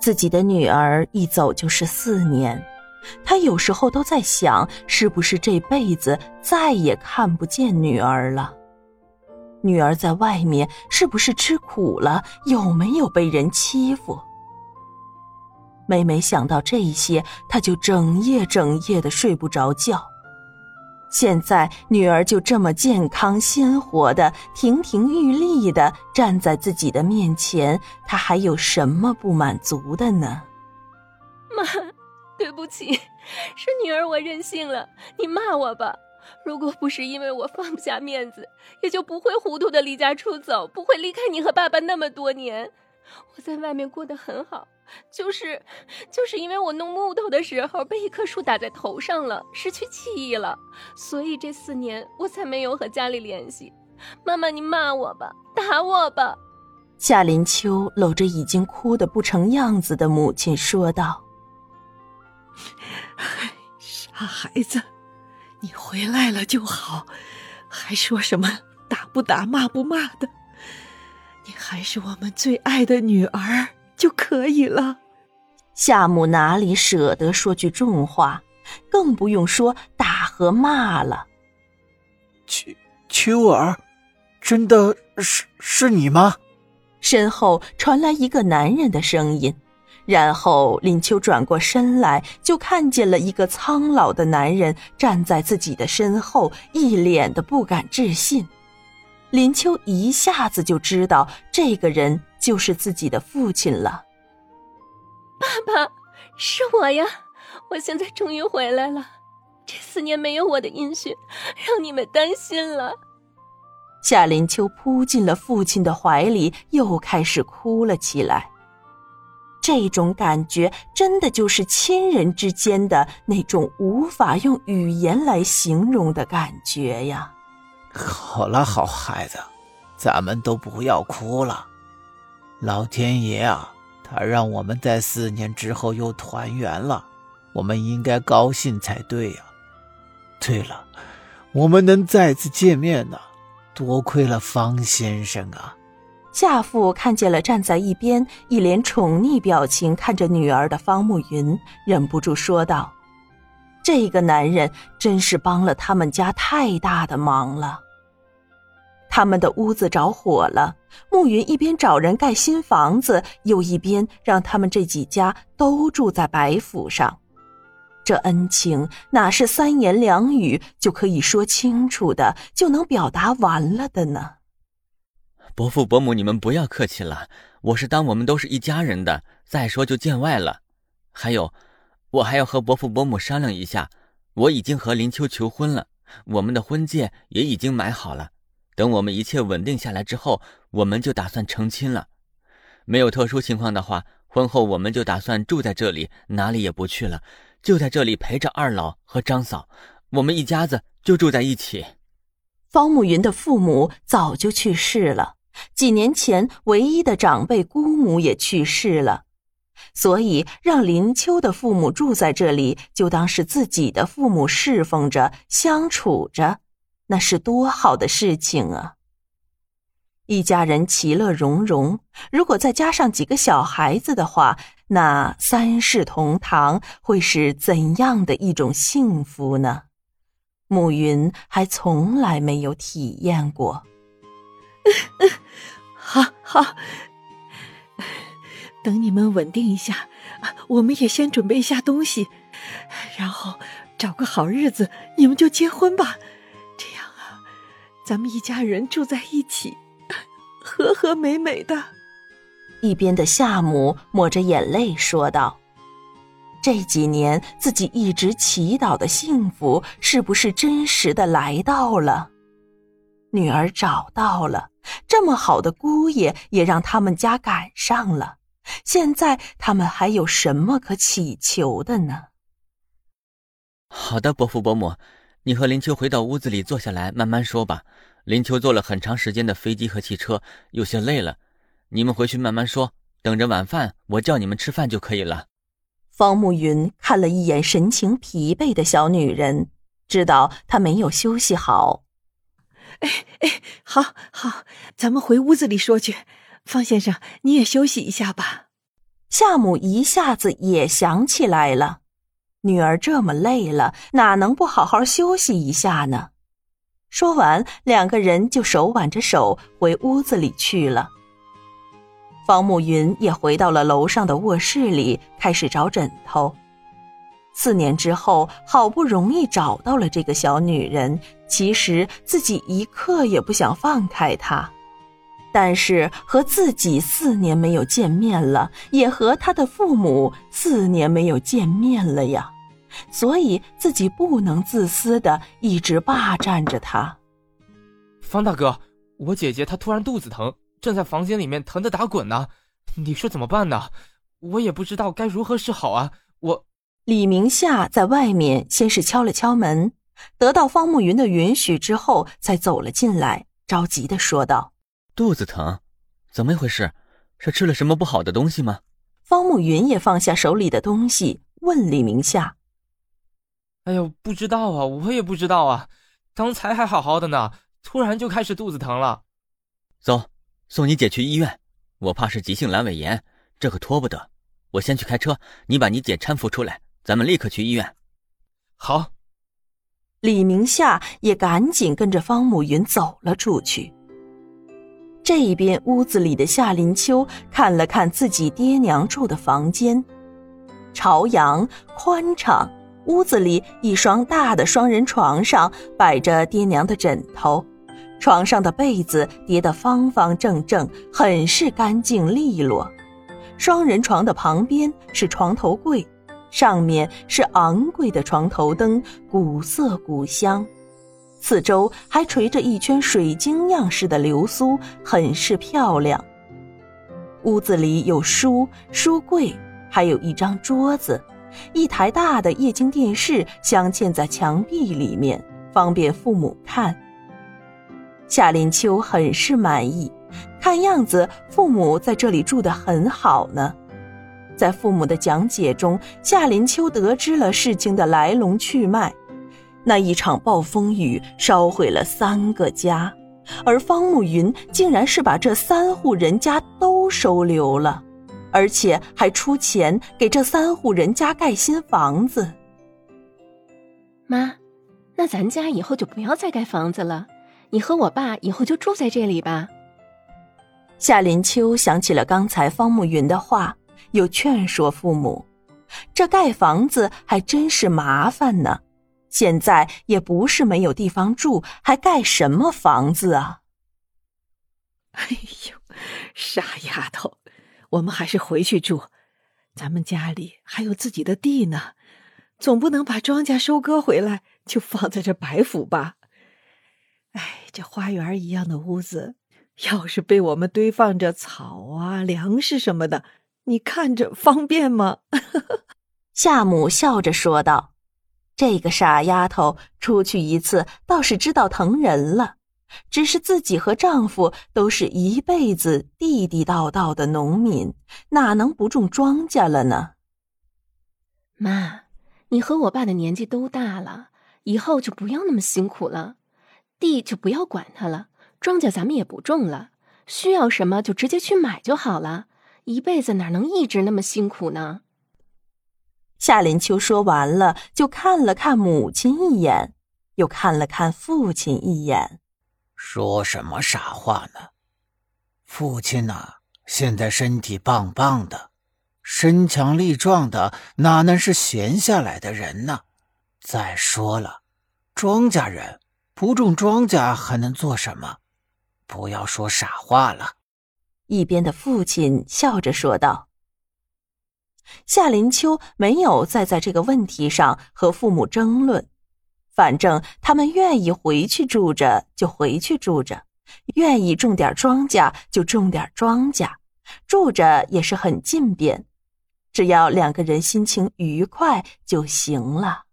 自己的女儿一走就是四年，他有时候都在想，是不是这辈子再也看不见女儿了？女儿在外面是不是吃苦了？有没有被人欺负？每每想到这些，他就整夜整夜的睡不着觉。现在女儿就这么健康鲜活的、亭亭玉立的站在自己的面前，她还有什么不满足的呢？妈，对不起，是女儿我任性了，你骂我吧。如果不是因为我放不下面子，也就不会糊涂的离家出走，不会离开你和爸爸那么多年。我在外面过得很好，就是，就是因为我弄木头的时候被一棵树打在头上了，失去记忆了，所以这四年我才没有和家里联系。妈妈，你骂我吧，打我吧。夏林秋搂着已经哭得不成样子的母亲说道：“傻孩子，你回来了就好，还说什么打不打、骂不骂的。”你还是我们最爱的女儿就可以了。夏母哪里舍得说句重话，更不用说打和骂了。秋秋儿，真的是是你吗？身后传来一个男人的声音，然后林秋转过身来，就看见了一个苍老的男人站在自己的身后，一脸的不敢置信。林秋一下子就知道这个人就是自己的父亲了。爸爸，是我呀！我现在终于回来了。这四年没有我的音讯，让你们担心了。夏林秋扑进了父亲的怀里，又开始哭了起来。这种感觉，真的就是亲人之间的那种无法用语言来形容的感觉呀。好了，好孩子，咱们都不要哭了。老天爷啊，他让我们在四年之后又团圆了，我们应该高兴才对呀。对了，我们能再次见面呢，多亏了方先生啊。夏父看见了站在一边一脸宠溺表情看着女儿的方慕云，忍不住说道。这个男人真是帮了他们家太大的忙了。他们的屋子着火了，暮云一边找人盖新房子，又一边让他们这几家都住在白府上。这恩情哪是三言两语就可以说清楚的，就能表达完了的呢？伯父伯母，你们不要客气了，我是当我们都是一家人的。再说就见外了，还有。我还要和伯父伯母商量一下，我已经和林秋求婚了，我们的婚戒也已经买好了。等我们一切稳定下来之后，我们就打算成亲了。没有特殊情况的话，婚后我们就打算住在这里，哪里也不去了，就在这里陪着二老和张嫂，我们一家子就住在一起。方慕云的父母早就去世了，几年前唯一的长辈姑母也去世了。所以，让林秋的父母住在这里，就当是自己的父母侍奉着、相处着，那是多好的事情啊！一家人其乐融融，如果再加上几个小孩子的话，那三世同堂会是怎样的一种幸福呢？暮云还从来没有体验过。好好。等你们稳定一下，我们也先准备一下东西，然后找个好日子，你们就结婚吧。咱们一家人住在一起，和和美美的。一边的夏母抹着眼泪说道：“这几年自己一直祈祷的幸福，是不是真实的来到了？女儿找到了，这么好的姑爷也让他们家赶上了。”现在他们还有什么可祈求的呢？好的，伯父伯母，你和林秋回到屋子里坐下来，慢慢说吧。林秋坐了很长时间的飞机和汽车，有些累了。你们回去慢慢说，等着晚饭，我叫你们吃饭就可以了。方慕云看了一眼神情疲惫的小女人，知道她没有休息好。哎哎，好好，咱们回屋子里说去。方先生，你也休息一下吧。夏母一下子也想起来了，女儿这么累了，哪能不好好休息一下呢？说完，两个人就手挽着手回屋子里去了。方慕云也回到了楼上的卧室里，开始找枕头。四年之后，好不容易找到了这个小女人，其实自己一刻也不想放开她。但是和自己四年没有见面了，也和他的父母四年没有见面了呀，所以自己不能自私的一直霸占着他。方大哥，我姐姐她突然肚子疼，正在房间里面疼得打滚呢，你说怎么办呢？我也不知道该如何是好啊。我李明夏在外面先是敲了敲门，得到方慕云的允许之后，才走了进来，着急的说道。肚子疼，怎么一回事？是吃了什么不好的东西吗？方慕云也放下手里的东西，问李明夏：“哎呦，不知道啊，我也不知道啊，刚才还好好的呢，突然就开始肚子疼了。”走，送你姐去医院。我怕是急性阑尾炎，这可拖不得。我先去开车，你把你姐搀扶出来，咱们立刻去医院。好。李明夏也赶紧跟着方慕云走了出去。这边屋子里的夏林秋看了看自己爹娘住的房间，朝阳宽敞。屋子里一双大的双人床上摆着爹娘的枕头，床上的被子叠得方方正正，很是干净利落。双人床的旁边是床头柜，上面是昂贵的床头灯，古色古香。四周还垂着一圈水晶样式的流苏，很是漂亮。屋子里有书、书柜，还有一张桌子，一台大的液晶电视镶嵌在墙壁里面，方便父母看。夏林秋很是满意，看样子父母在这里住得很好呢。在父母的讲解中，夏林秋得知了事情的来龙去脉。那一场暴风雨烧毁了三个家，而方慕云竟然是把这三户人家都收留了，而且还出钱给这三户人家盖新房子。妈，那咱家以后就不要再盖房子了，你和我爸以后就住在这里吧。夏林秋想起了刚才方慕云的话，又劝说父母：“这盖房子还真是麻烦呢。”现在也不是没有地方住，还盖什么房子啊？哎呦，傻丫头，我们还是回去住。咱们家里还有自己的地呢，总不能把庄稼收割回来就放在这白府吧？哎，这花园一样的屋子，要是被我们堆放着草啊、粮食什么的，你看着方便吗？夏母笑着说道。这个傻丫头出去一次，倒是知道疼人了。只是自己和丈夫都是一辈子地地道道的农民，哪能不种庄稼了呢？妈，你和我爸的年纪都大了，以后就不要那么辛苦了，地就不要管它了，庄稼咱们也不种了，需要什么就直接去买就好了。一辈子哪能一直那么辛苦呢？夏林秋说完了，就看了看母亲一眼，又看了看父亲一眼，说什么傻话呢？父亲呐，现在身体棒棒的，身强力壮的，哪能是闲下来的人呢？再说了，庄稼人不种庄稼还能做什么？不要说傻话了。一边的父亲笑着说道。夏林秋没有再在这个问题上和父母争论，反正他们愿意回去住着就回去住着，愿意种点庄稼就种点庄稼，住着也是很近便，只要两个人心情愉快就行了。